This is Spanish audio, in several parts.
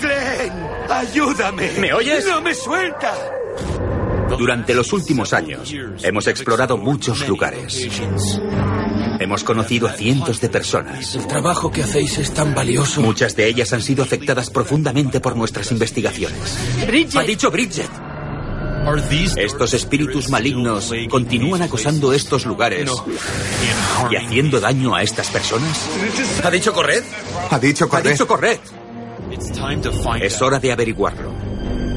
Glenn, ayúdame. ¿Me oyes? No me suelta. Durante los últimos años hemos explorado muchos lugares. Hemos conocido a cientos de personas. El trabajo que hacéis es tan valioso. Muchas de ellas han sido afectadas profundamente por nuestras investigaciones. Bridget. Ha dicho Bridget. Estos espíritus malignos continúan acosando estos lugares y haciendo daño a estas personas. ¿Ha dicho corred? Ha dicho Ha correr. dicho corred. Es hora de averiguarlo.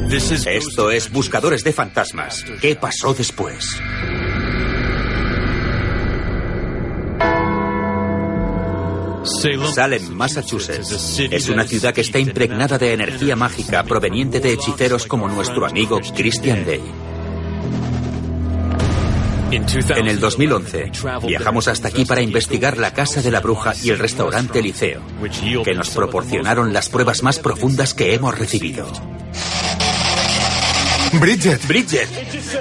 Esto es Buscadores de Fantasmas. ¿Qué pasó después? Salem, Massachusetts, es una ciudad que está impregnada de energía mágica proveniente de hechiceros como nuestro amigo Christian Day. En el 2011 viajamos hasta aquí para investigar la casa de la bruja y el restaurante Liceo, que nos proporcionaron las pruebas más profundas que hemos recibido. Bridget. Bridget.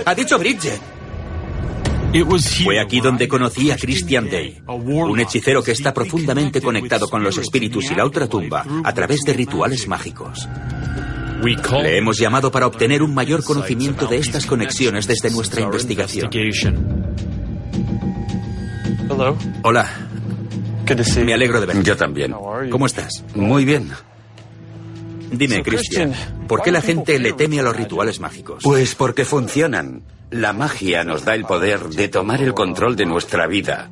Ha dicho Bridget. Fue aquí donde conocí a Christian Day, un hechicero que está profundamente conectado con los espíritus y la ultratumba a través de rituales mágicos. Le hemos llamado para obtener un mayor conocimiento de estas conexiones desde nuestra investigación. Hola. Me alegro de verte. Yo también. ¿Cómo estás? Muy bien. Dime, Christian, ¿por qué la gente le teme a los rituales mágicos? Pues porque funcionan. La magia nos da el poder de tomar el control de nuestra vida.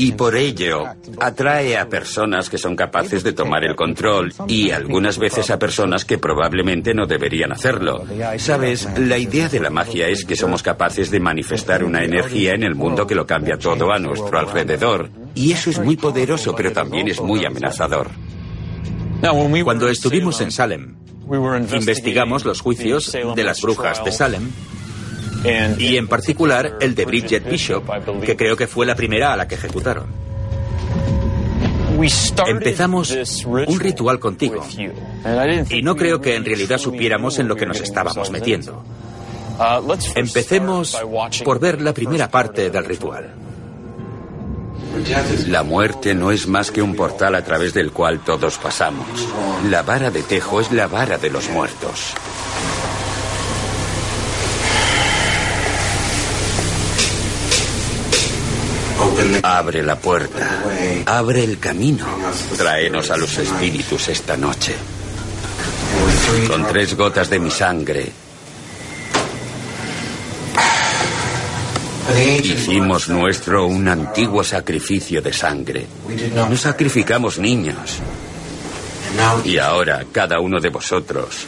Y por ello atrae a personas que son capaces de tomar el control y algunas veces a personas que probablemente no deberían hacerlo. Sabes, la idea de la magia es que somos capaces de manifestar una energía en el mundo que lo cambia todo a nuestro alrededor. Y eso es muy poderoso, pero también es muy amenazador. Cuando estuvimos en Salem, investigamos los juicios de las brujas de Salem y en particular el de Bridget Bishop, que creo que fue la primera a la que ejecutaron. Empezamos un ritual contigo y no creo que en realidad supiéramos en lo que nos estábamos metiendo. Empecemos por ver la primera parte del ritual. La muerte no es más que un portal a través del cual todos pasamos. La vara de tejo es la vara de los muertos. Abre la puerta, abre el camino, tráenos a los espíritus esta noche. Con tres gotas de mi sangre, hicimos nuestro un antiguo sacrificio de sangre. No sacrificamos niños. Y ahora cada uno de vosotros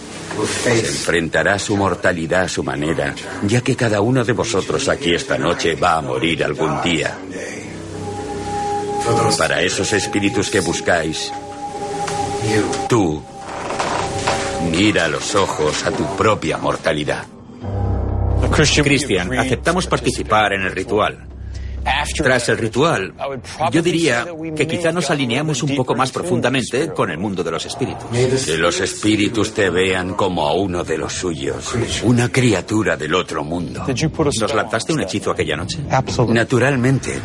enfrentará su mortalidad a su manera, ya que cada uno de vosotros aquí esta noche va a morir algún día. Para esos espíritus que buscáis, tú mira a los ojos a tu propia mortalidad. Christian, aceptamos participar en el ritual. Tras el ritual, yo diría que quizá nos alineamos un poco más profundamente con el mundo de los espíritus. Que los espíritus te vean como a uno de los suyos, una criatura del otro mundo. ¿Nos lanzaste un hechizo aquella noche? Naturalmente.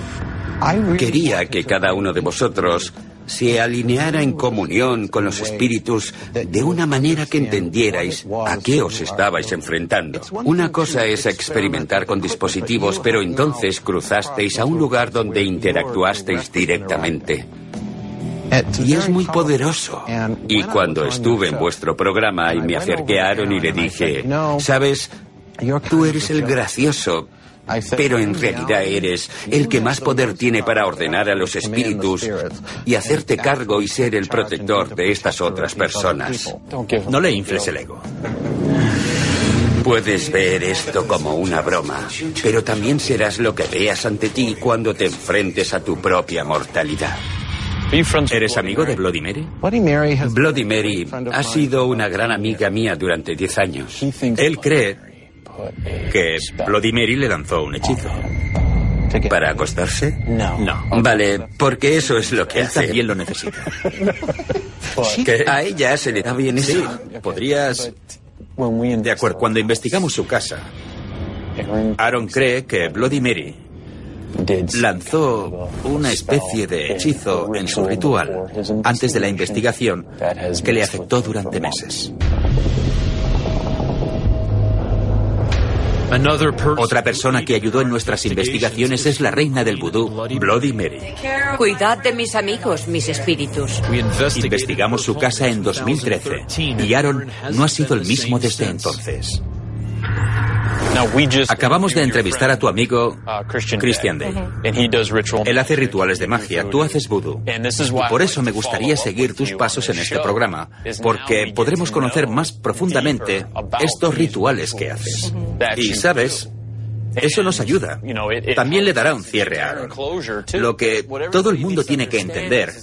Quería que cada uno de vosotros se alineara en comunión con los espíritus de una manera que entendierais a qué os estabais enfrentando. Una cosa es experimentar con dispositivos, pero entonces cruzasteis a un lugar donde interactuasteis directamente. Y es muy poderoso. Y cuando estuve en vuestro programa y me acerqué a Aaron y le dije, sabes, tú eres el gracioso, pero en realidad eres el que más poder tiene para ordenar a los espíritus y hacerte cargo y ser el protector de estas otras personas. No le infles el ego. Puedes ver esto como una broma, pero también serás lo que veas ante ti cuando te enfrentes a tu propia mortalidad. ¿Eres amigo de Bloody Mary? Bloody Mary ha sido una gran amiga mía durante 10 años. Él cree que Bloody Mary le lanzó un hechizo. ¿Para acostarse? No. Vale, porque eso es lo que Él hace. también lo necesita. Que a ella se le da bien eso. Sí, podrías... De acuerdo, cuando investigamos su casa, Aaron cree que Bloody Mary lanzó una especie de hechizo en su ritual antes de la investigación que le afectó durante meses. Otra persona que ayudó en nuestras investigaciones es la reina del vudú, Bloody Mary. Cuidad de mis amigos, mis espíritus. Investigamos su casa en 2013 y Aaron no ha sido el mismo desde entonces. Acabamos de entrevistar a tu amigo Christian Day. Él hace rituales de magia, tú haces vudú. Y por eso me gustaría seguir tus pasos en este programa, porque podremos conocer más profundamente estos rituales que haces. Y sabes, eso nos ayuda. También le dará un cierre a Aaron. Lo que todo el mundo tiene que entender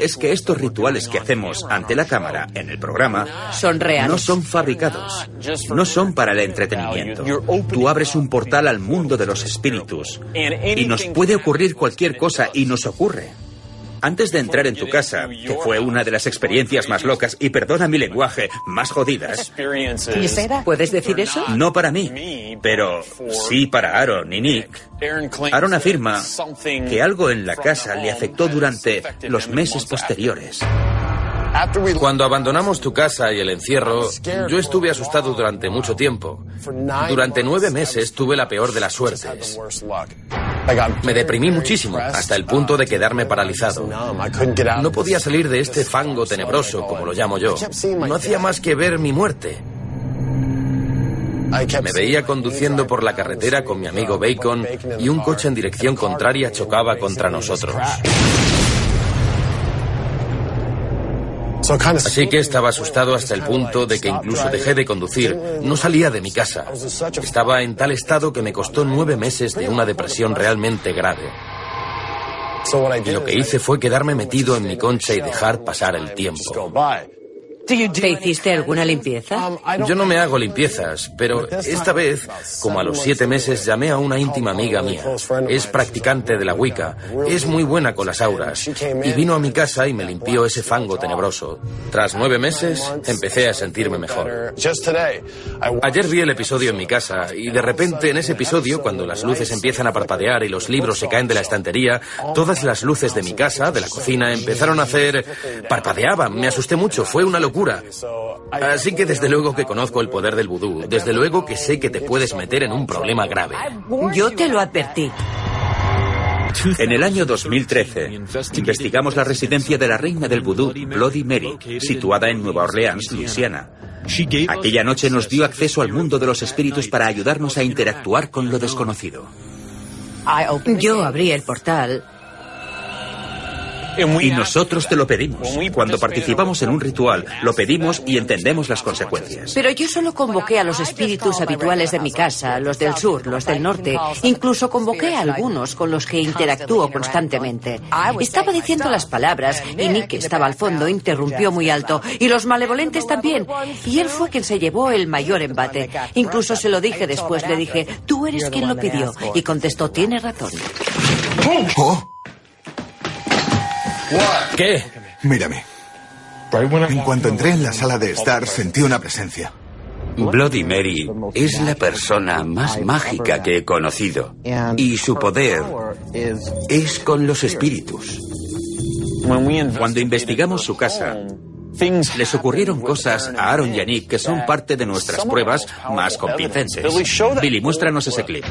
es que estos rituales que hacemos ante la cámara en el programa Son reales. no son fabricados, no son para el entretenimiento. Tú abres un portal al mundo de los espíritus y nos puede ocurrir cualquier cosa y nos ocurre. Antes de entrar en tu casa, que fue una de las experiencias más locas y perdona mi lenguaje, más jodidas, ¿Puedes decir eso? no para mí, pero sí para Aaron y Nick. Aaron afirma que algo en la casa le afectó durante los meses posteriores. Cuando abandonamos tu casa y el encierro, yo estuve asustado durante mucho tiempo. Durante nueve meses tuve la peor de las suertes. Me deprimí muchísimo, hasta el punto de quedarme paralizado. No podía salir de este fango tenebroso, como lo llamo yo. No hacía más que ver mi muerte. Me veía conduciendo por la carretera con mi amigo Bacon y un coche en dirección contraria chocaba contra nosotros. Así que estaba asustado hasta el punto de que incluso dejé de conducir. No salía de mi casa. Estaba en tal estado que me costó nueve meses de una depresión realmente grave. Y lo que hice fue quedarme metido en mi concha y dejar pasar el tiempo. ¿Te hiciste alguna limpieza? Yo no me hago limpiezas, pero esta vez, como a los siete meses, llamé a una íntima amiga mía. Es practicante de la Wicca, es muy buena con las auras, y vino a mi casa y me limpió ese fango tenebroso. Tras nueve meses, empecé a sentirme mejor. Ayer vi el episodio en mi casa y de repente en ese episodio, cuando las luces empiezan a parpadear y los libros se caen de la estantería, todas las luces de mi casa, de la cocina, empezaron a hacer... parpadeaban. Me asusté mucho, fue una locura. Así que desde luego que conozco el poder del vudú, desde luego que sé que te puedes meter en un problema grave. Yo te lo advertí. En el año 2013, investigamos la residencia de la reina del vudú, Bloody Mary, situada en Nueva Orleans, Luisiana. Aquella noche nos dio acceso al mundo de los espíritus para ayudarnos a interactuar con lo desconocido. Yo abrí el portal Y nosotros te lo pedimos. Cuando participamos en un ritual, lo pedimos y entendemos las consecuencias. Pero yo solo convoqué a los espíritus habituales de mi casa, los del sur, los del norte. Incluso convoqué a algunos con los que interactúo constantemente. Estaba diciendo las palabras y Nick, que estaba al fondo, interrumpió muy alto. Y los malevolentes también. Y él fue quien se llevó el mayor embate. Incluso se lo dije después, le dije, tú eres quien lo pidió. Y contestó, tiene razón. ¿Qué? Mírame. En cuanto entré en la sala de estar, sentí una presencia. Bloody Mary es la persona más mágica que he conocido. Y su poder es con los espíritus. Cuando investigamos su casa, les ocurrieron cosas a Aaron y a Nick que son parte de nuestras pruebas más convincentes. Billy, muéstranos ese clip.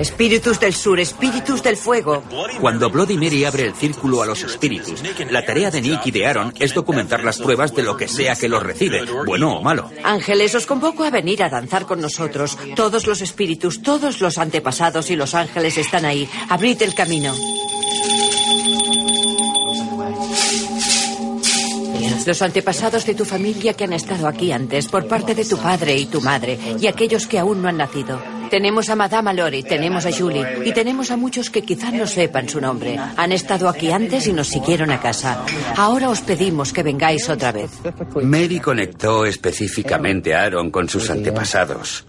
Espíritus del sur, espíritus del fuego. Cuando Bloody Mary abre el círculo a los espíritus, la tarea de Nick y de Aaron es documentar las pruebas de lo que sea que los recibe, bueno o malo. Ángeles, os convoco a venir a danzar con nosotros. Todos los espíritus, todos los antepasados y los ángeles están ahí. Abrid el camino. Los antepasados de tu familia que han estado aquí antes, por parte de tu padre y tu madre, y aquellos que aún no han nacido. Tenemos a Madame Lori, tenemos a Julie y tenemos a muchos que quizás no sepan su nombre. Han estado aquí antes y nos siguieron a casa. Ahora os pedimos que vengáis otra vez. Mary conectó específicamente a Aaron con sus antepasados.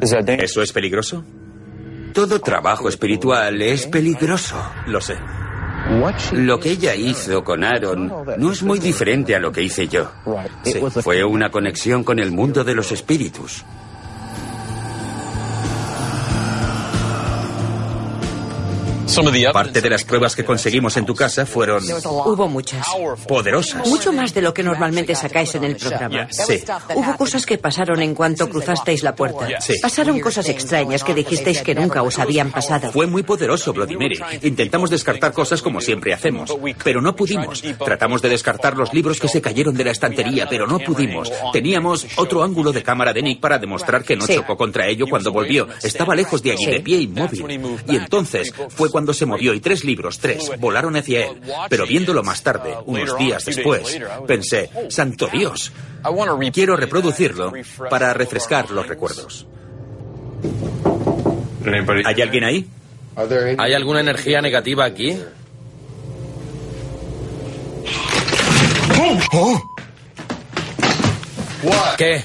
¿Eso es peligroso? Todo trabajo espiritual es peligroso. Lo sé. Lo que ella hizo con Aaron no es muy diferente a lo que hice yo. Fue una conexión con el mundo de los espíritus. Parte de las pruebas que conseguimos en tu casa fueron Hubo muchas. poderosas. Mucho más de lo que normalmente sacáis en el programa. Sí. Hubo cosas que pasaron en cuanto cruzasteis la puerta. Sí. Pasaron cosas extrañas que dijisteis que nunca os habían pasado. Fue muy poderoso, Mary. Intentamos descartar cosas como siempre hacemos, pero no pudimos. Tratamos de descartar los libros que se cayeron de la estantería, pero no pudimos. Teníamos otro ángulo de cámara de Nick para demostrar que no Sí. chocó contra ello cuando volvió. Estaba lejos de allí, Sí. de pie inmóvil. Y entonces fue cuando se movió y tres libros, tres, volaron hacia él. Pero viéndolo más tarde, unos días después, pensé, santo Dios, quiero reproducirlo para refrescar los recuerdos. ¿Hay alguien ahí? ¿Hay alguna energía negativa aquí? ¡Oh! ¿Qué?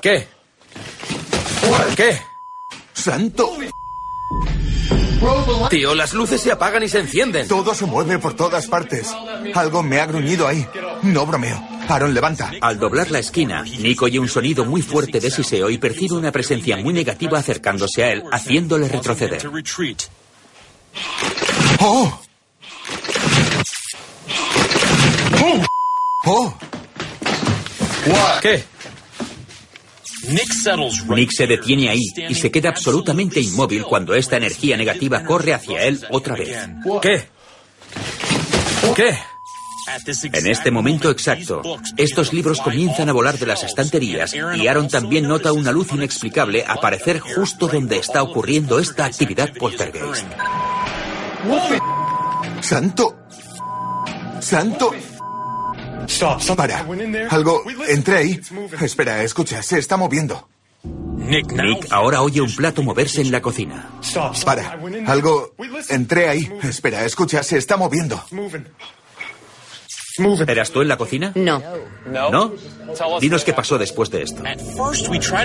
¿Qué? ¿Qué? ¡Santo! Tío, las luces se apagan y se encienden. Todo se mueve por todas partes. Algo me ha gruñido ahí. No bromeo. Aaron, levanta. Al doblar la esquina, Nick oye un sonido muy fuerte de siseo y percibe una presencia muy negativa acercándose a él, haciéndole retroceder. ¡Oh! ¡Oh! ¿Qué? Nick se detiene ahí y se queda absolutamente inmóvil cuando esta energía negativa corre hacia él otra vez. ¿Qué? ¿Qué? En este momento exacto, estos libros comienzan a volar de las estanterías y Aaron también nota una luz inexplicable aparecer justo donde está ocurriendo esta actividad poltergeist. ¡Santo! ¡Santo! Para. Algo. Entré ahí. Espera, escucha, se está moviendo. Nick ahora oye un plato moverse en la cocina. Para. Algo. Entré ahí. Espera, escucha, se está moviendo. ¿Eras tú en la cocina? No. ¿No? Dinos qué pasó después de esto.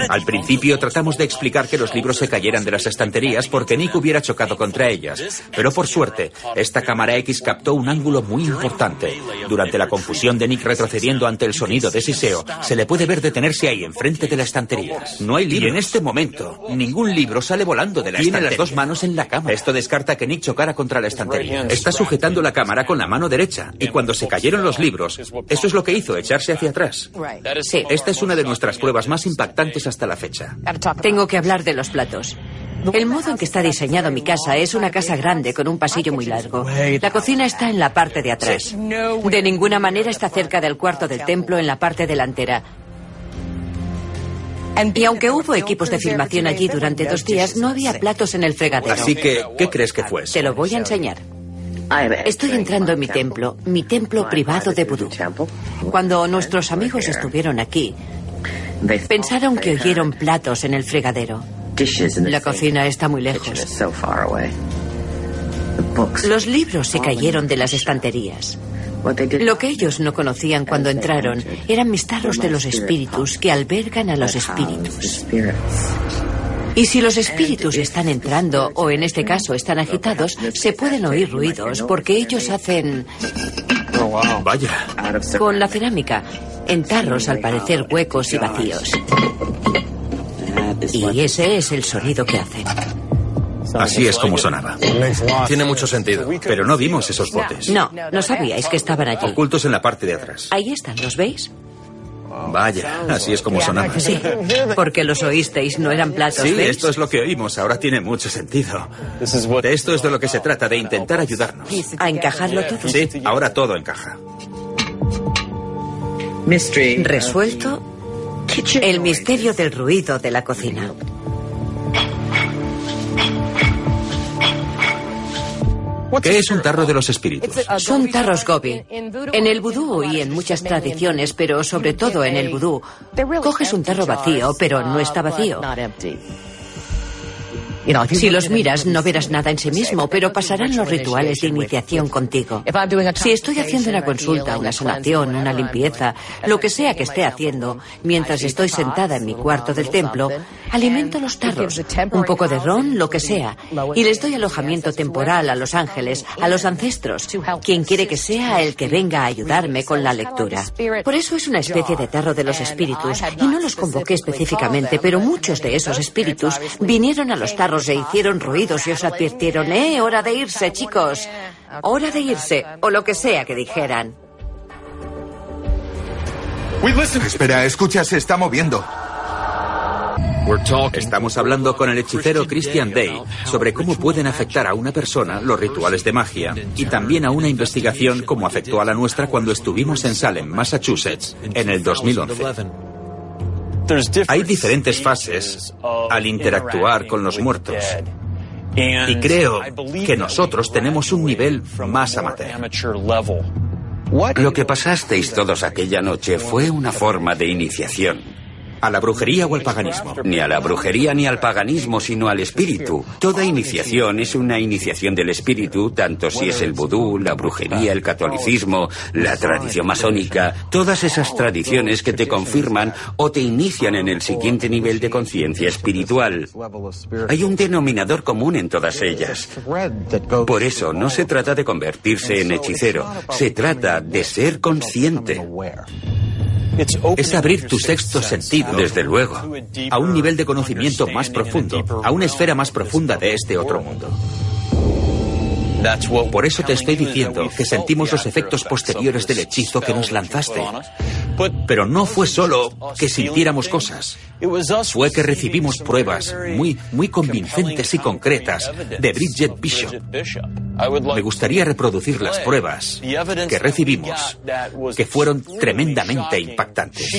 Al principio tratamos de explicar que los libros se cayeran de las estanterías porque Nick hubiera chocado contra ellas. Pero por suerte, esta cámara X captó un ángulo muy importante. Durante la confusión de Nick retrocediendo ante el sonido de siseo, se le puede ver detenerse ahí enfrente de la estantería. No hay libro. Y en este momento, ningún libro sale volando de la Tiene las dos manos en la cama. Esto descarta que Nick chocara contra la estantería. Está sujetando la cámara con la mano derecha y cuando se cayeron los libros, eso es lo que hizo, echarse hacia atrás. Sí. Esta es una de nuestras pruebas más impactantes hasta la fecha. Tengo que hablar de los platos. El modo en que está diseñado mi casa es una casa grande con un pasillo muy largo. La cocina está en la parte de atrás. De ninguna manera está cerca del cuarto del templo en la parte delantera. Y aunque hubo equipos de filmación allí durante dos días, no había platos en el fregadero. Así que, ¿qué crees que fue? Te lo voy a enseñar. Estoy entrando en mi templo, mi templo privado de vudú. Cuando nuestros amigos estuvieron aquí, pensaron que oyeron platos en el fregadero. La cocina está muy lejos. Los libros se cayeron de las estanterías. Lo que ellos no conocían cuando entraron eran mis tarros de los espíritus que albergan a los espíritus. Y si los espíritus están entrando, o en este caso están agitados, se pueden oír ruidos porque ellos hacen Vaya. con la cerámica, en tarros al parecer huecos y vacíos. Y ese es el sonido que hacen. Así es como sonaba. Tiene mucho sentido. Pero no vimos esos botes. No, no sabíais que estaban allí. Ocultos en la parte de atrás. Ahí están, ¿los veis? Vaya, así es como sonaba. Sí, porque los oísteis, no eran platos, Sí, esto es lo que oímos. Ahora tiene mucho sentido. De esto es de lo que se trata, de intentar ayudarnos. A encajarlo todo. Sí, ahora todo encaja. Resuelto el misterio del ruido de la cocina. ¿Qué es un tarro de los espíritus? Son tarros gobi. En el vudú y en muchas tradiciones, pero sobre todo en el vudú, coges un tarro vacío, pero no está vacío. Si los miras, no verás nada en sí mismo, pero pasarán los rituales de iniciación contigo. Si estoy haciendo una consulta, una sanación, una limpieza, lo que sea que esté haciendo, mientras estoy sentada en mi cuarto del templo, alimento los tarros, un poco de ron, lo que sea, y les doy alojamiento temporal a los ángeles, a los ancestros, quien quiere que sea el que venga a ayudarme con la lectura. Por eso es una especie de tarro de los espíritus, y no los convoqué específicamente, pero muchos de esos espíritus vinieron a los tarros se hicieron ruidos y os advirtieron, eh, hora de irse, chicos. Hora de irse, o lo que sea que dijeran. Espera, escucha, se está moviendo. Estamos hablando con el hechicero Christian Day sobre cómo pueden afectar a una persona los rituales de magia y también a una investigación como afectó a la nuestra cuando estuvimos en Salem, Massachusetts, en el 2011. Hay diferentes fases al interactuar con los muertos. Y creo que nosotros tenemos un nivel más amateur. Lo que pasasteis todos aquella noche fue una forma de iniciación a la brujería o al paganismo. Ni a la brujería ni al paganismo, sino al espíritu. Toda iniciación es una iniciación del espíritu, tanto si es el vudú, la brujería, el catolicismo, la tradición masónica, todas esas tradiciones que te confirman o te inician en el siguiente nivel de conciencia espiritual. Hay un denominador común en todas ellas. Por eso no se trata de convertirse en hechicero, se trata de ser consciente. Es abrir tu sexto sentido, desde luego, a un nivel de conocimiento más profundo, a una esfera más profunda de este otro mundo. Por eso te estoy diciendo que sentimos los efectos posteriores del hechizo que nos lanzaste. Pero no fue solo que sintiéramos cosas. Fue que recibimos pruebas muy, muy convincentes y concretas de Bridget Bishop. Me gustaría reproducir las pruebas que recibimos, que fueron tremendamente impactantes.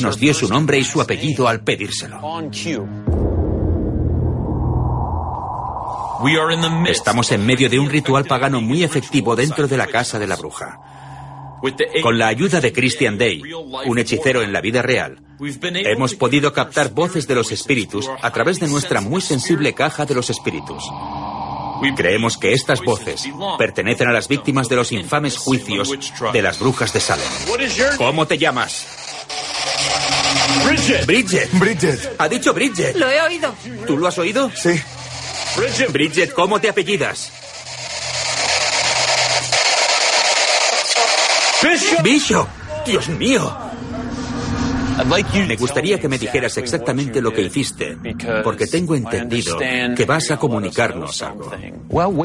Nos dio su nombre y su apellido al pedírselo. Estamos en medio de un ritual pagano muy efectivo dentro de la casa de la bruja. Con la ayuda de Christian Day, un hechicero en la vida real, hemos podido captar voces de los espíritus a través de nuestra muy sensible caja de los espíritus. Creemos que estas voces pertenecen a las víctimas de los infames juicios de las brujas de Salem. ¿Cómo te llamas? Bridget. Bridget. Bridget. Ha dicho Bridget. Lo he oído. ¿Tú lo has oído? Sí. Bridget, ¿cómo te apellidas? Bishop. Dios mío. Me gustaría que me dijeras exactamente lo que hiciste, porque tengo entendido que vas a comunicarnos algo.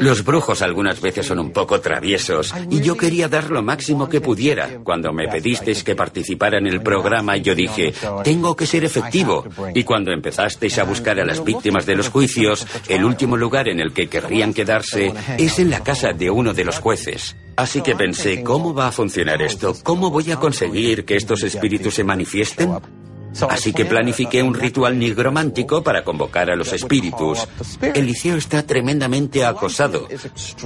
Los brujos algunas veces son un poco traviesos y yo quería dar lo máximo que pudiera. Cuando me pedisteis que participara en el programa, yo dije, tengo que ser efectivo. Y cuando empezasteis a buscar a las víctimas de los juicios, el último lugar en el que querrían quedarse es en la casa de uno de los jueces. Así que pensé, ¿cómo va a funcionar esto? ¿Cómo voy a conseguir que estos espíritus se manifiesten? Así que planifiqué un ritual nigromántico para convocar a los espíritus. El liceo está tremendamente acosado.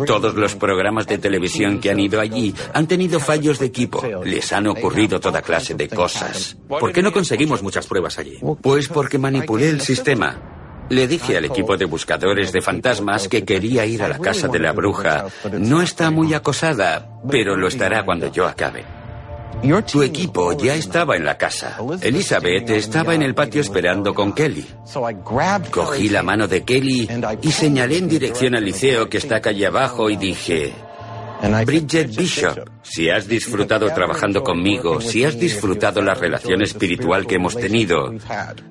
Todos los programas de televisión que han ido allí han tenido fallos de equipo. Les han ocurrido toda clase de cosas. ¿Por qué no conseguimos muchas pruebas allí? Pues porque manipulé el sistema. Le dije al equipo de buscadores de fantasmas que quería ir a la casa de la bruja. No está muy acosada, pero lo estará cuando yo acabe. Tu equipo ya estaba en la casa. Elizabeth estaba en el patio esperando con Kelly. Cogí la mano de Kelly y señalé en dirección al liceo que está calle abajo y dije, Bridget Bishop, si has disfrutado trabajando conmigo, si has disfrutado la relación espiritual que hemos tenido,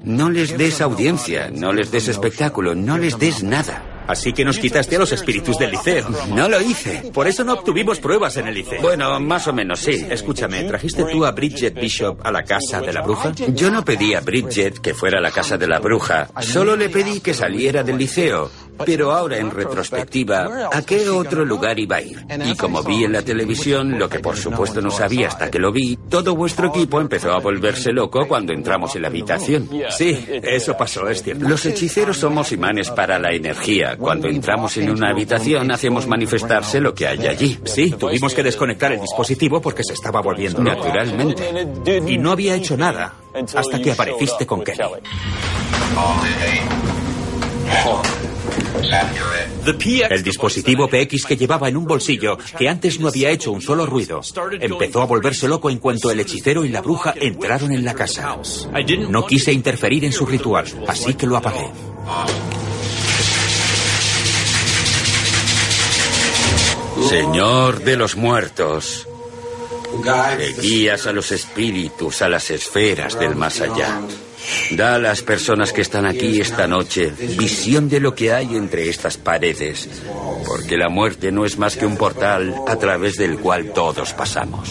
no les des audiencia, no les des espectáculo, no les des nada. Así que nos quitaste a los espíritus del liceo. No lo hice. Por eso no obtuvimos pruebas en el liceo. Bueno, más o menos sí. Escúchame, ¿trajiste tú a Bridget Bishop a la casa de la bruja? Yo no pedí a Bridget que fuera a la casa de la bruja. Solo le pedí que saliera del liceo. Pero ahora en retrospectiva, ¿a qué otro lugar iba a ir? Y como vi en la televisión, lo que por supuesto no sabía hasta que lo vi, todo vuestro equipo empezó a volverse loco cuando entramos en la habitación. Sí, eso pasó, es cierto. Los hechiceros somos imanes para la energía. Cuando entramos en una habitación hacemos manifestarse lo que hay allí. Sí, tuvimos que desconectar el dispositivo porque se estaba volviendo. Naturalmente. Y no había hecho nada hasta que apareciste con Kelly. El dispositivo PX que llevaba en un bolsillo, que antes no había hecho un solo ruido, empezó a volverse loco en cuanto el hechicero y la bruja entraron en la casa. No quise interferir en su ritual, así que lo apagué. Señor de los muertos, que guías a los espíritus a las esferas del más allá. Da a las personas que están aquí esta noche visión de lo que hay entre estas paredes, porque la muerte no es más que un portal a través del cual todos pasamos.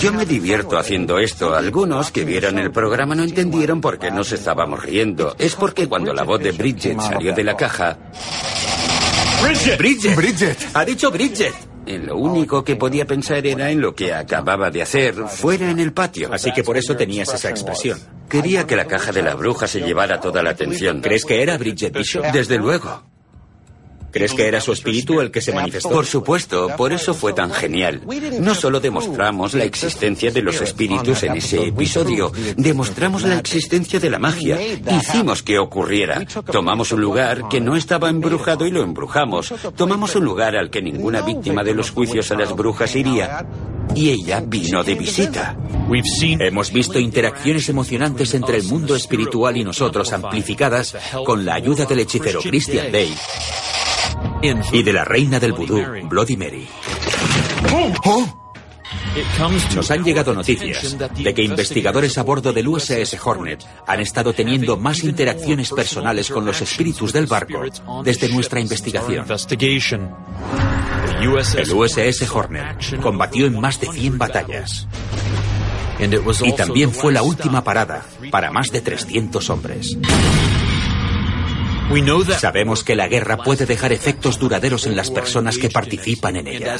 Yo me divierto haciendo esto. Algunos que vieron el programa no entendieron por qué nos estábamos riendo. Es porque cuando la voz de Bridget salió de la caja... ¡Bridget! ¡Bridget! ¡Ha dicho Bridget! En lo único que podía pensar era en lo que acababa de hacer, fuera en el patio. Así que por eso tenías esa expresión. Quería que la caja de la bruja se llevara toda la atención. ¿Crees que era Bridget Bishop? Desde luego. ¿Crees que era su espíritu el que se manifestó? Por supuesto, por eso fue tan genial. No solo demostramos la existencia de los espíritus en ese episodio, demostramos la existencia de la magia. Hicimos que ocurriera. Tomamos un lugar que no estaba embrujado y lo embrujamos. Tomamos un lugar al que ninguna víctima de los juicios a las brujas iría. Y ella vino de visita. Hemos visto interacciones emocionantes entre el mundo espiritual y nosotros amplificadas con la ayuda del hechicero Christian Day y de la reina del vudú, Bloody Mary. Nos han llegado noticias de que investigadores a bordo del USS Hornet han estado teniendo más interacciones personales con los espíritus del barco desde nuestra investigación. El USS Hornet combatió en más de 100 batallas. Y también fue la última parada para más de 300 hombres. Sabemos que la guerra puede dejar efectos duraderos en las personas que participan en ella.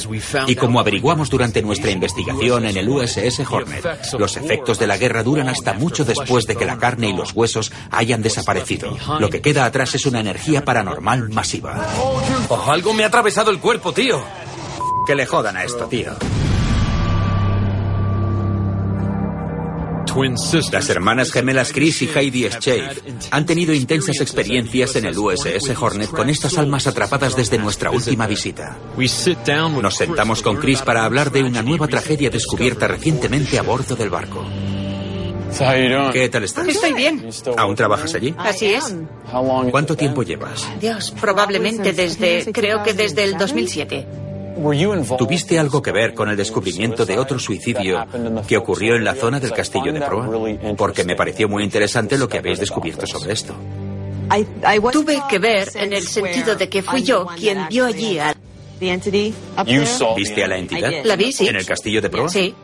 Y como averiguamos durante nuestra investigación en el USS Hornet, los efectos de la guerra duran hasta mucho después de que la carne y los huesos hayan desaparecido. Lo que queda atrás es una energía paranormal masiva. Oh, algo me ha atravesado el cuerpo, tío. Que le jodan a esto, tío. Las hermanas gemelas Chris y Heidi Scheid han tenido intensas experiencias en el USS Hornet con estas almas atrapadas desde nuestra última visita. Nos sentamos con Chris para hablar de una nueva tragedia descubierta recientemente a bordo del barco. ¿Qué tal estás? Estoy bien. ¿Aún trabajas allí? Así es. ¿Cuánto tiempo llevas? Dios, probablemente desde, creo que desde el 2007. ¿Tuviste algo que ver con el descubrimiento de otro suicidio que ocurrió en la zona del castillo de Proa? Porque me pareció muy interesante lo que habéis descubierto sobre esto. Tuve que ver en el sentido de que fui yo quien vio allí a... ¿Viste a la entidad? La vi, sí. ¿En el castillo de Proa? Sí.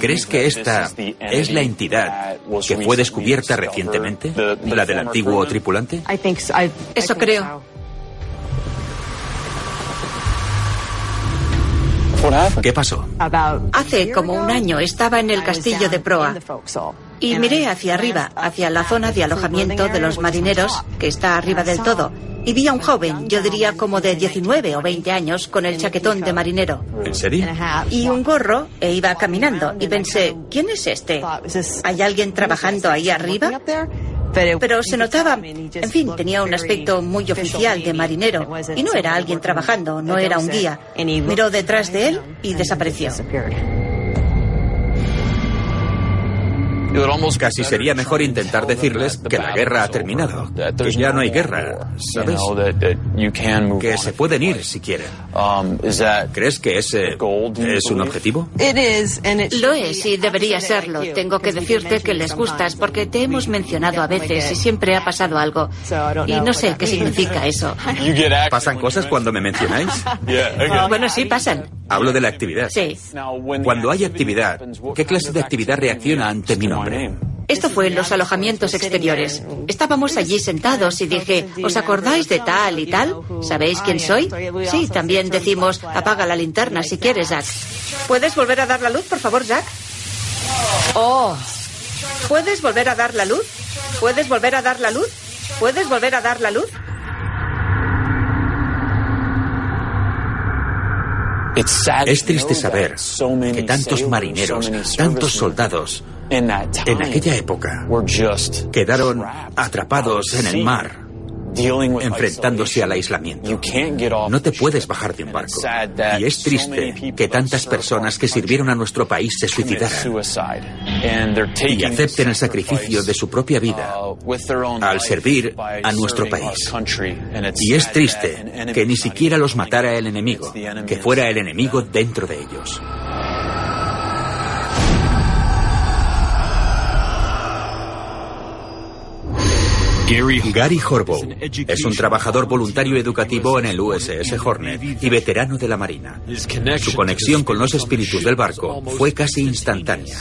¿Crees que esta es la entidad que fue descubierta recientemente? ¿La del antiguo tripulante? Eso creo. ¿Qué pasó? Hace como un año estaba en el castillo de Proa y miré hacia arriba, hacia la zona de alojamiento de los marineros, que está arriba del todo, y vi a un joven, yo diría como de 19 o 20 años, con el chaquetón de marinero. ¿En serio? Y un gorro, e iba caminando, y pensé, ¿quién es este? ¿Hay alguien trabajando ahí arriba? Pero se notaba, en fin, tenía un aspecto muy oficial de marinero y no era alguien trabajando, no era un guía. Miró detrás de él y desapareció. Casi sería mejor intentar decirles que la guerra ha terminado, que ya no hay guerra, ¿sabes? Que se pueden ir si quieren. ¿Crees que ese es un objetivo? Lo es y debería serlo. Tengo que decirte que les gustas porque te hemos mencionado a veces y siempre ha pasado algo. Y no sé qué significa eso. ¿Pasan cosas cuando me mencionáis? Bueno, sí, pasan. Hablo de la actividad. Sí. Cuando hay actividad, ¿qué clase de actividad reacciona ante mi nombre? Esto fue en los alojamientos exteriores. Estábamos allí sentados y dije, ¿os acordáis de tal y tal? ¿Sabéis quién soy? Sí, también decimos, apaga la linterna si quieres, Jack. ¿Puedes volver a dar la luz, por favor, Jack? Oh. ¿Puedes volver a dar la luz? ¿Puedes volver a dar la luz? ¿Puedes volver a dar la luz? Es triste saber que tantos marineros, tantos soldados, en aquella época quedaron atrapados en el mar enfrentándose al aislamiento. No te puedes bajar de un barco. Y es triste que tantas personas que sirvieron a nuestro país se suicidaran y acepten el sacrificio de su propia vida al servir a nuestro país. Y es triste que ni siquiera los matara el enemigo, que fuera el enemigo dentro de ellos. Gary Horbo es un trabajador voluntario educativo en el USS Hornet y veterano de la Marina. Su conexión con los espíritus del barco fue casi instantánea.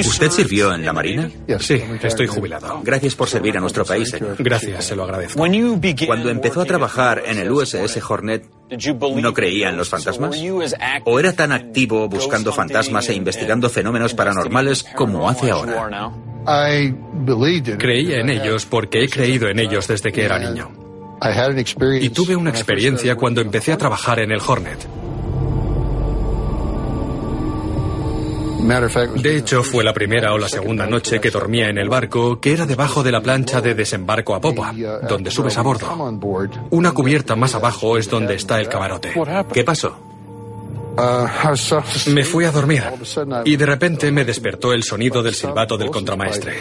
¿Usted sirvió en la Marina? Sí, estoy jubilado. Gracias por servir a nuestro país, señor. Gracias, se lo agradezco. Cuando empezó a trabajar en el USS Hornet, ¿no creía en los fantasmas? ¿O era tan activo buscando fantasmas e investigando fenómenos paranormales como hace ahora? Creía en ellos porque he creído en ellos desde que era niño. Y tuve una experiencia cuando empecé a trabajar en el Hornet. De hecho, fue la primera o la segunda noche que dormía en el barco, que era debajo de la plancha de desembarco a popa, donde subes a bordo. Una cubierta más abajo es donde está el camarote. ¿Qué pasó? Me fui a dormir y de repente me despertó el sonido del silbato del contramaestre.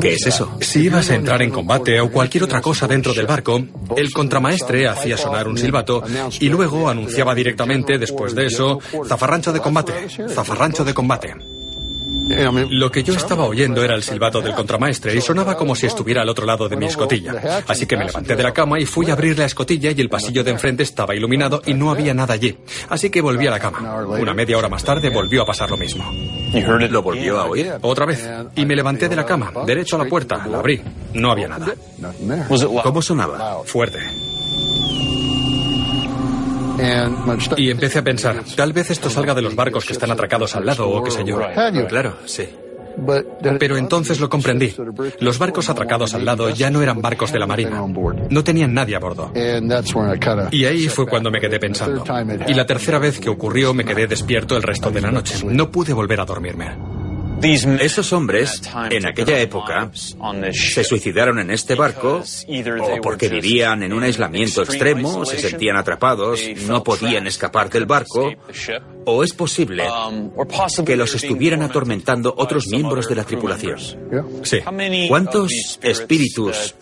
¿Qué es eso? Si ibas a entrar en combate o cualquier otra cosa dentro del barco, el contramaestre hacía sonar un silbato y luego anunciaba directamente después de eso, zafarrancho de combate, zafarrancho de combate. Lo que yo estaba oyendo era el silbato del contramaestre y sonaba como si estuviera al otro lado de mi escotilla. Así que me levanté de la cama y fui a abrir la escotilla y el pasillo de enfrente estaba iluminado y no había nada allí. Así que volví a la cama. Una media hora más tarde volvió a pasar lo mismo. ¿Lo volvió a oír? Otra vez. Y me levanté de la cama, derecho a la puerta, la abrí. No había nada. ¿Cómo sonaba? Fuerte. Y empecé a pensar, tal vez esto salga de los barcos que están atracados al lado o qué sé yo. Claro, sí. Pero entonces lo comprendí. Los barcos atracados al lado ya no eran barcos de la Marina. No tenían nadie a bordo. Y ahí fue cuando me quedé pensando. Y la tercera vez que ocurrió me quedé despierto el resto de la noche. No pude volver a dormirme. Esos hombres, en aquella época, se suicidaron en este barco o porque vivían en un aislamiento extremo, se sentían atrapados, no podían escapar del barco, o es posible que los estuvieran atormentando otros miembros de la tripulación. Sí. ¿Cuántos espíritus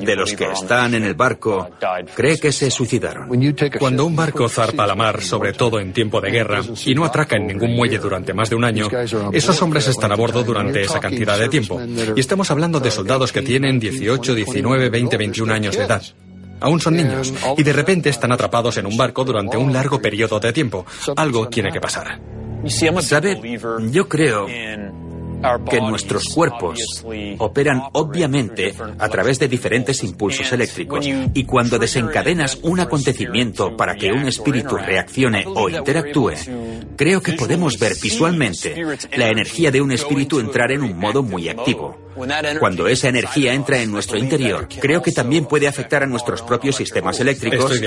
de los que están en el barco cree que se suicidaron? Cuando un barco zarpa a la mar, sobre todo en tiempo de guerra, y no atraca en ningún muelle durante más de un año, esos hombres están a bordo durante esa cantidad de tiempo. Y estamos hablando de soldados que tienen 18, 19, 20, 21 años de edad. Aún son niños y de repente están atrapados en un barco durante un largo periodo de tiempo. Algo tiene que pasar. ¿Sabe? Yo creo que nuestros cuerpos operan obviamente a través de diferentes impulsos eléctricos y cuando desencadenas un acontecimiento para que un espíritu reaccione o interactúe, creo que podemos ver visualmente la energía de un espíritu entrar en un modo muy activo. Cuando esa energía entra en nuestro interior, creo que también puede afectar a nuestros propios sistemas eléctricos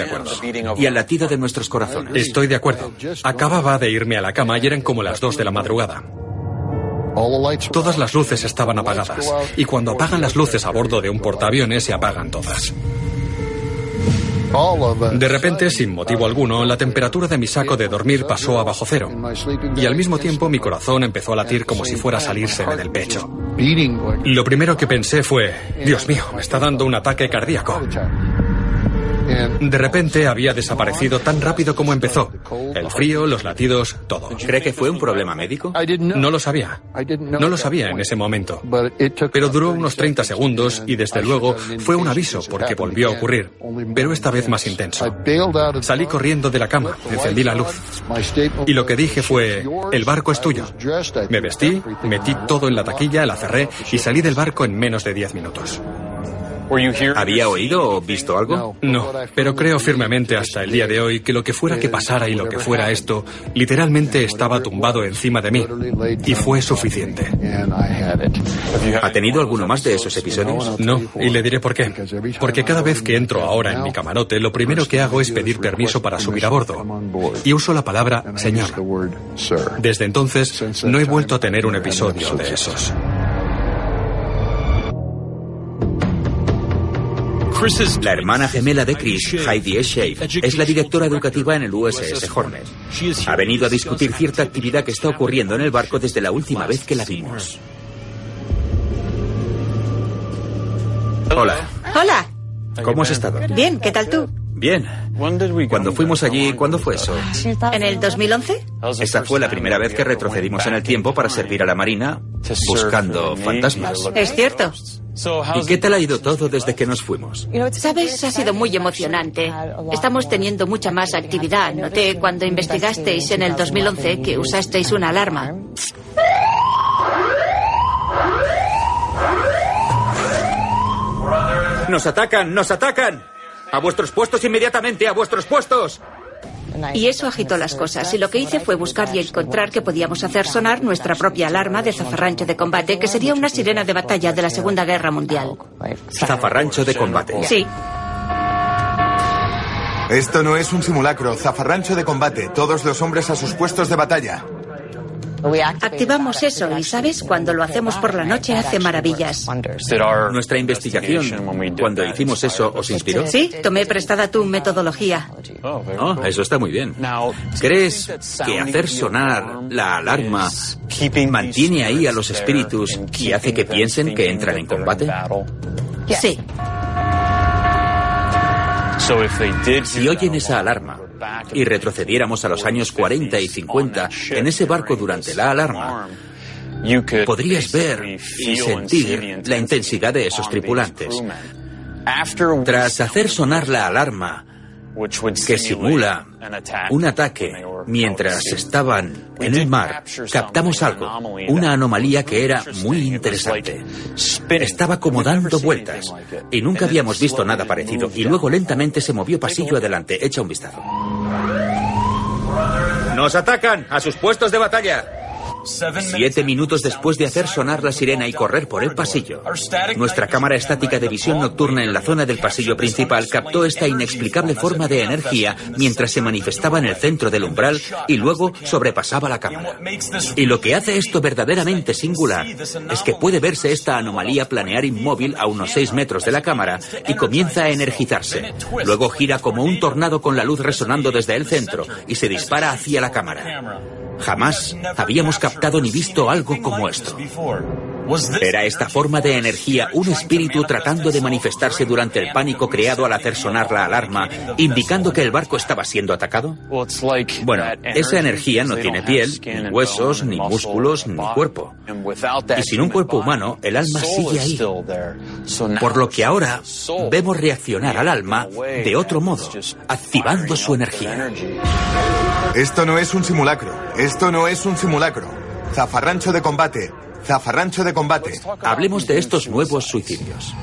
y al latido de nuestros corazones. Estoy de acuerdo. Acababa de irme a la cama y eran como las dos de la madrugada. Todas las luces estaban apagadas y cuando apagan las luces a bordo de un portaaviones se apagan todas. De repente, sin motivo alguno, la temperatura de mi saco de dormir pasó a bajo cero y al mismo tiempo mi corazón empezó a latir como si fuera a salírseme del pecho. Lo primero que pensé fue, Dios mío, me está dando un ataque cardíaco. De repente había desaparecido tan rápido como empezó. El frío, los latidos, todo. ¿Cree que fue un problema médico? No lo sabía. No lo sabía en ese momento. Pero duró unos 30 segundos y desde luego fue un aviso porque volvió a ocurrir, pero esta vez más intenso. Salí corriendo de la cama, encendí la luz. Y lo que dije fue, el barco es tuyo. Me vestí, metí todo en la taquilla, la cerré y salí del barco en menos de 10 minutos. ¿Había oído o visto algo? No, pero creo firmemente hasta el día de hoy que lo que fuera que pasara y lo que fuera esto, literalmente estaba tumbado encima de mí. Y fue suficiente. ¿Ha tenido alguno más de esos episodios? No, y le diré por qué. Porque cada vez que entro ahora en mi camarote, lo primero que hago es pedir permiso para subir a bordo. Y uso la palabra señor. Desde entonces, no he vuelto a tener un episodio de esos. La hermana gemela de Chris, Heidi Shave, es la directora educativa en el USS Hornet. Ha venido a discutir cierta actividad que está ocurriendo en el barco desde la última vez que la vimos. Hola. Hola. ¿Cómo has estado? Bien, ¿qué tal tú? Bien. Cuando fuimos allí, ¿cuándo fue eso? ¿En el 2011? Esa fue la primera vez que retrocedimos en el tiempo para servir a la Marina buscando fantasmas. Es cierto. ¿Y qué tal ha ido todo desde que nos fuimos? Sabes, ha sido muy emocionante. Estamos teniendo mucha más actividad. Noté cuando investigasteis en el 2011 que usasteis una alarma. ¡Nos atacan! ¡Nos atacan! ¡A vuestros puestos inmediatamente! ¡A vuestros puestos! Y eso agitó las cosas. Y lo que hice fue buscar y encontrar que podíamos hacer sonar nuestra propia alarma de zafarrancho de combate, que sería una sirena de batalla de la Segunda Guerra Mundial. Zafarrancho de combate. Sí. Esto no es un simulacro, zafarrancho de combate. Todos los hombres a sus puestos de batalla. Activamos eso y, ¿sabes? Cuando lo hacemos por la noche hace maravillas. Nuestra investigación, cuando hicimos eso, ¿os inspiró? Sí, tomé prestada tu metodología. Oh, eso está muy bien. ¿Crees que hacer sonar la alarma mantiene ahí a los espíritus y hace que piensen que entran en combate? Sí. Si oyen esa alarma y retrocediéramos a los años 40 y 50 en ese barco durante la alarma, podrías ver y sentir la intensidad de esos tripulantes. Tras hacer sonar la alarma, que simula un ataque mientras estaban en el mar, captamos algo, una anomalía que era muy interesante. Estaba como dando vueltas y nunca habíamos visto nada parecido y luego lentamente se movió pasillo adelante. Echa un vistazo. ¡Nos atacan! ¡A sus puestos de batalla! Siete minutos después de hacer sonar la sirena y correr por el pasillo, nuestra cámara estática de visión nocturna en la zona del pasillo principal captó esta inexplicable forma de energía mientras se manifestaba en el centro del umbral y luego sobrepasaba la cámara. Y lo que hace esto verdaderamente singular es que puede verse esta anomalía planear inmóvil a unos seis metros de la cámara y comienza a energizarse. Luego gira como un tornado con la luz resonando desde el centro y se dispara hacia la cámara. Jamás habíamos captado ni visto algo como esto. ¿Era esta forma de energía un espíritu tratando de manifestarse durante el pánico creado al hacer sonar la alarma, indicando que el barco estaba siendo atacado? Bueno, esa energía no tiene piel, ni huesos, ni músculos, ni cuerpo. Y sin un cuerpo humano, el alma sigue ahí. Por lo que ahora vemos reaccionar al alma de otro modo, activando su energía. Esto no es un simulacro. Esto no es un simulacro. Zafarrancho de combate. Zafarrancho de combate. Hablemos de estos nuevos suicidios.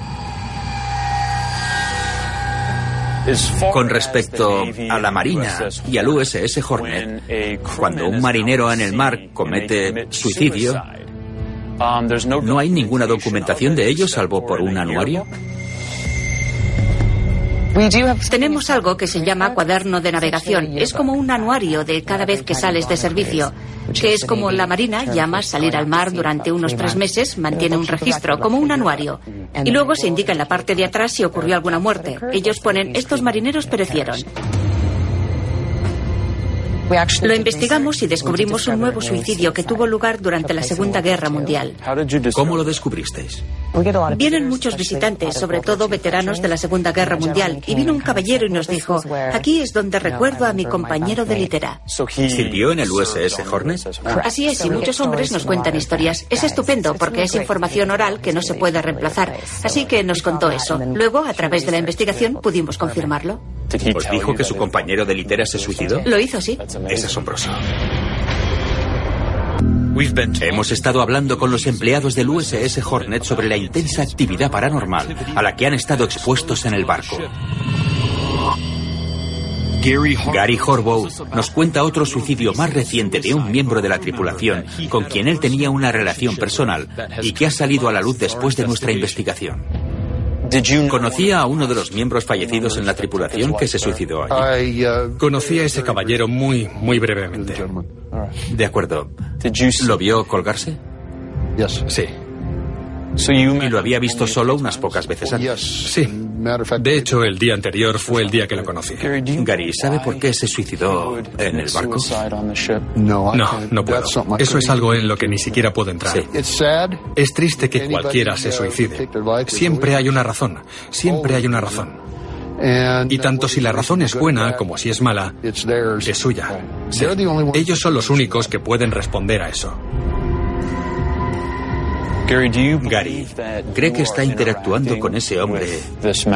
Con respecto a la Marina y al USS Hornet, cuando un marinero en el mar comete suicidio, ¿no hay ninguna documentación de ello salvo por un anuario? Tenemos algo que se llama cuaderno de navegación. Es como un anuario de cada vez que sales de servicio, que es como la Marina llama salir al mar durante unos tres meses, mantiene un registro, como un anuario. Y luego se indica en la parte de atrás si ocurrió alguna muerte. Ellos ponen, estos marineros perecieron. Lo investigamos y descubrimos un nuevo suicidio que tuvo lugar durante la Segunda Guerra Mundial. ¿Cómo lo descubristeis? Vienen muchos visitantes, sobre todo veteranos de la Segunda Guerra Mundial, y vino un caballero y nos dijo, aquí es donde recuerdo a mi compañero de litera. ¿Sirvió en el USS Hornet? Así es, y muchos hombres nos cuentan historias. Es estupendo porque es información oral que no se puede reemplazar. Así que nos contó eso. Luego, a través de la investigación, pudimos confirmarlo. ¿Os dijo que su compañero de litera se suicidó? Lo hizo, sí. Es asombroso. Hemos estado hablando con los empleados del USS Hornet sobre la intensa actividad paranormal a la que han estado expuestos en el barco. Gary Horbow nos cuenta otro suicidio más reciente de un miembro de la tripulación con quien él tenía una relación personal y que ha salido a la luz después de nuestra investigación. ¿Conocía a uno de los miembros fallecidos en la tripulación que se suicidó allí? Conocí a ese caballero muy, muy brevemente. De acuerdo. ¿Lo vio colgarse? Sí. ¿Y lo había visto solo unas pocas veces antes? Sí. De hecho, el día anterior fue el día que lo conocí. Gary, ¿sabe por qué se suicidó en el barco? No, no puedo. Eso es algo en lo que ni siquiera puedo entrar. Es triste que cualquiera se suicide. Siempre hay una razón. Siempre hay una razón. Y tanto si la razón es buena como si es mala, es suya. Sí. Ellos son los únicos que pueden responder a eso. Gary, ¿cree que está interactuando con ese hombre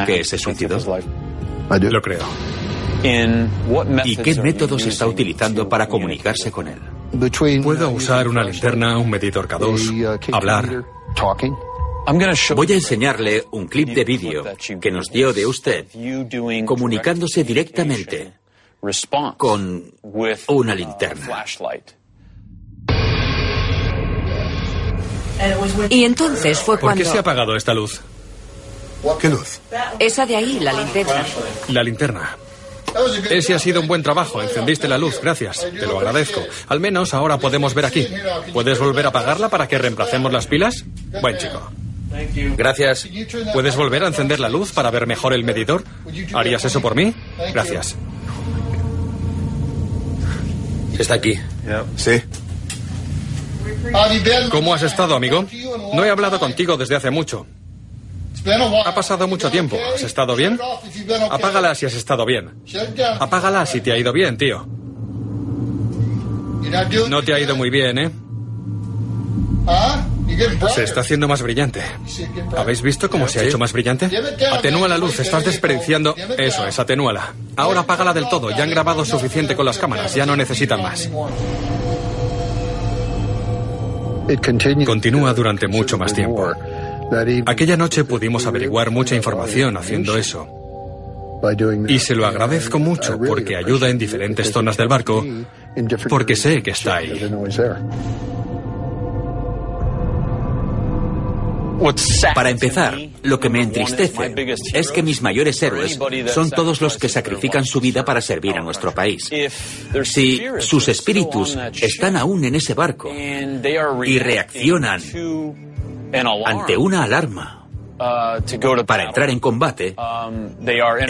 que se suicidó? Lo creo. ¿Y qué métodos está utilizando para comunicarse con él? Puedo usar una linterna, un medidor K2, hablar. Voy a enseñarle un clip de vídeo que nos dio de usted comunicándose directamente con una linterna. Y entonces fue ¿Por cuando... qué se ha apagado esta luz? ¿Qué luz? Esa de ahí, la linterna. La linterna. Ese ha sido un buen trabajo. Encendiste la luz. Gracias. Te lo agradezco. Al menos ahora podemos ver aquí. ¿Puedes volver a apagarla para que reemplacemos las pilas? Buen chico. Gracias. ¿Puedes volver a encender la luz para ver mejor el medidor? ¿Harías eso por mí? Gracias. Está aquí. Sí. ¿Cómo has estado, amigo? No he hablado contigo desde hace mucho. Ha pasado mucho tiempo. ¿Has estado bien? Apágala si has estado bien. Apágala si te ha ido bien, tío. No te ha ido muy bien, ¿eh? Se está haciendo más brillante. ¿Habéis visto cómo se ha hecho más brillante? Atenúa la luz, estás desperdiciando. Eso es, atenúala. Ahora apágala del todo. Ya han grabado suficiente con las cámaras, ya no necesitan más. Continúa durante mucho más tiempo. Aquella noche pudimos averiguar mucha información haciendo eso. Y se lo agradezco mucho porque ayuda en diferentes zonas del barco, porque sé que está ahí. Para empezar, lo que me entristece es que mis mayores héroes son todos los que sacrifican su vida para servir a nuestro país. Si sus espíritus están aún en ese barco y reaccionan ante una alarma para entrar en combate,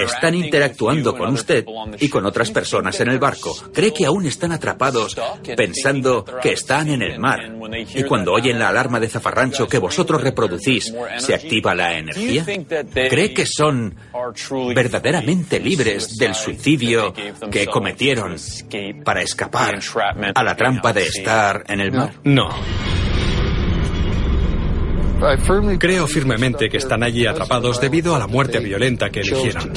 están interactuando con usted y con otras personas en el barco. ¿Cree que aún están atrapados pensando que están en el mar? Y cuando oyen la alarma de zafarrancho que vosotros reproducís, ¿se activa la energía? ¿Cree que son verdaderamente libres del suicidio que cometieron para escapar a la trampa de estar en el mar? No. Creo firmemente que están allí atrapados debido a la muerte violenta que eligieron.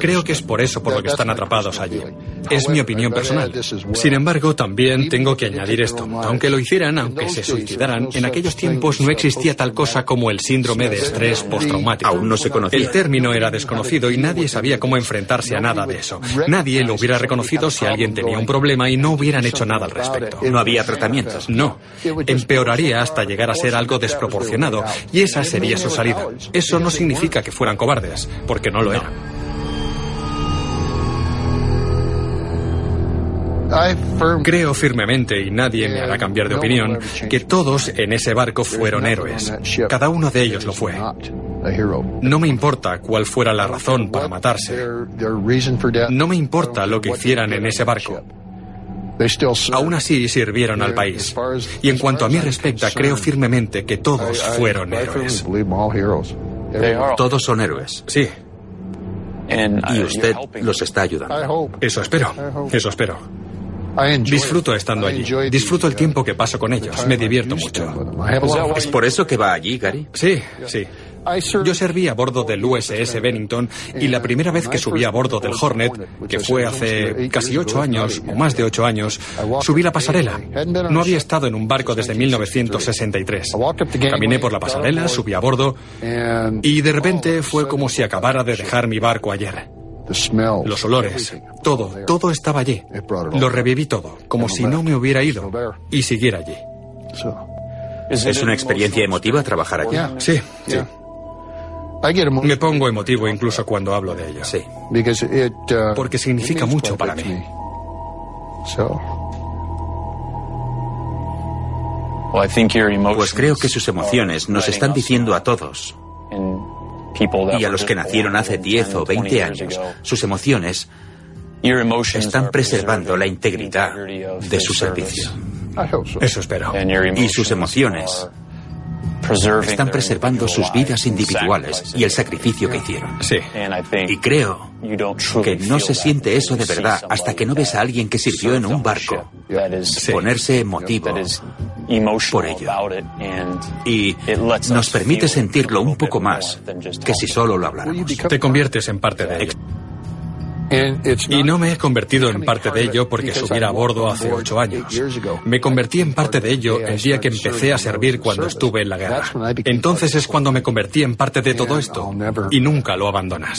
Creo que es por eso por lo que están atrapados allí. Es mi opinión personal. Sin embargo, también tengo que añadir esto. Aunque lo hicieran, aunque se suicidaran, en aquellos tiempos no existía tal cosa como el síndrome de estrés postraumático. Aún no se conocía. El término era desconocido y nadie sabía cómo enfrentarse a nada de eso. Nadie lo hubiera reconocido si alguien tenía un problema y no hubieran hecho nada al respecto. No había tratamientos. No. Empeoraría hasta llegar a ser algo desproporcionado y esa sería su salida. Eso no significa que fueran cobardes, porque no lo eran. Creo firmemente, y nadie me hará cambiar de opinión, que todos en ese barco fueron héroes. Cada uno de ellos lo fue. No me importa cuál fuera la razón para matarse. No me importa lo que hicieran en ese barco. Aún así sirvieron al país. Y en cuanto a mí respecta, creo firmemente que todos fueron héroes. Todos son héroes. Sí. Y usted los está ayudando. Eso espero. Eso espero. Disfruto estando allí. Disfruto el tiempo que paso con ellos. Me divierto mucho. ¿Es por eso que va allí, Gary? Sí, sí. Yo serví a bordo del USS Bennington y la primera vez que subí a bordo del Hornet, que fue hace casi ocho años o más de ocho años, subí la pasarela. No había estado en un barco desde 1963. Caminé por la pasarela, subí a bordo y de repente fue como si acabara de dejar mi barco ayer. Los olores, todo, todo estaba allí. Lo reviví todo, como si no me hubiera ido y siguiera allí. ¿Es una experiencia emotiva trabajar allí? Sí, sí. Me pongo emotivo incluso cuando hablo de ello. Sí. Uh, Porque significa mucho para mí. Pues creo que sus emociones nos están diciendo a todos y a los que nacieron hace 10 o 20 años, sus emociones están preservando la integridad de su servicio. Eso espero. Y sus emociones están preservando sus vidas individuales y el sacrificio que hicieron. Sí. Y creo que no se siente eso de verdad hasta que no ves a alguien que sirvió en un barco ponerse emotivo por ello. Y nos permite sentirlo un poco más que si solo lo habláramos. Te conviertes en parte de ello. Y no me he convertido en parte de ello porque subiera a bordo hace ocho años. Me convertí en parte de ello el día que empecé a servir cuando estuve en la guerra. Entonces es cuando me convertí en parte de todo esto. Y nunca lo abandonas.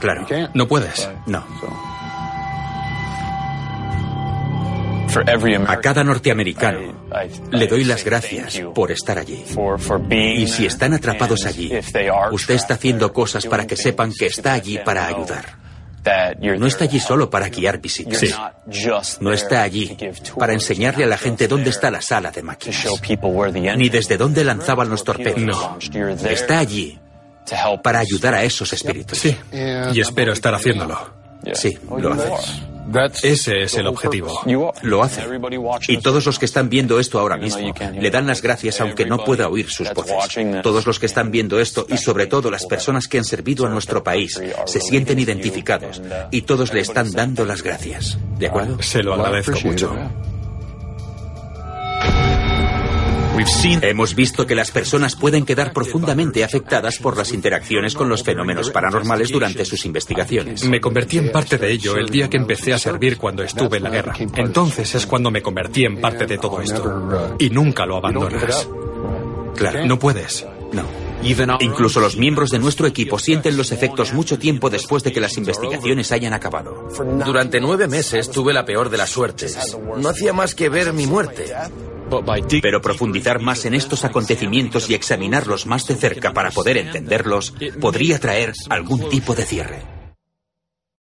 Claro. No puedes. No. A cada norteamericano le doy las gracias por estar allí. Y si están atrapados allí, usted está haciendo cosas para que sepan que está allí para ayudar. No está allí solo para guiar visitas. No está allí para enseñarle a la gente dónde está la sala de máquinas. Ni desde dónde lanzaban los torpedos. No. Está allí para ayudar a esos espíritus. Sí. Y espero estar haciéndolo. Sí, lo haces. Ese es el objetivo. Lo hace. Y todos los que están viendo esto ahora mismo le dan las gracias aunque no pueda oír sus voces. Todos los que están viendo esto y sobre todo las personas que han servido a nuestro país se sienten identificados y todos le están dando las gracias. ¿De acuerdo? Se lo agradezco mucho. Hemos visto que las personas pueden quedar profundamente afectadas por las interacciones con los fenómenos paranormales durante sus investigaciones. Me convertí en parte de ello el día que empecé a servir cuando estuve en la guerra. Entonces es cuando me convertí en parte de todo esto. Y nunca lo abandonas. Claro. No puedes. No. Incluso los miembros de nuestro equipo sienten los efectos mucho tiempo después de que las investigaciones hayan acabado. Durante nueve meses tuve la peor de las suertes. No hacía más que ver mi muerte. Pero profundizar más en estos acontecimientos y examinarlos más de cerca para poder entenderlos podría traer algún tipo de cierre.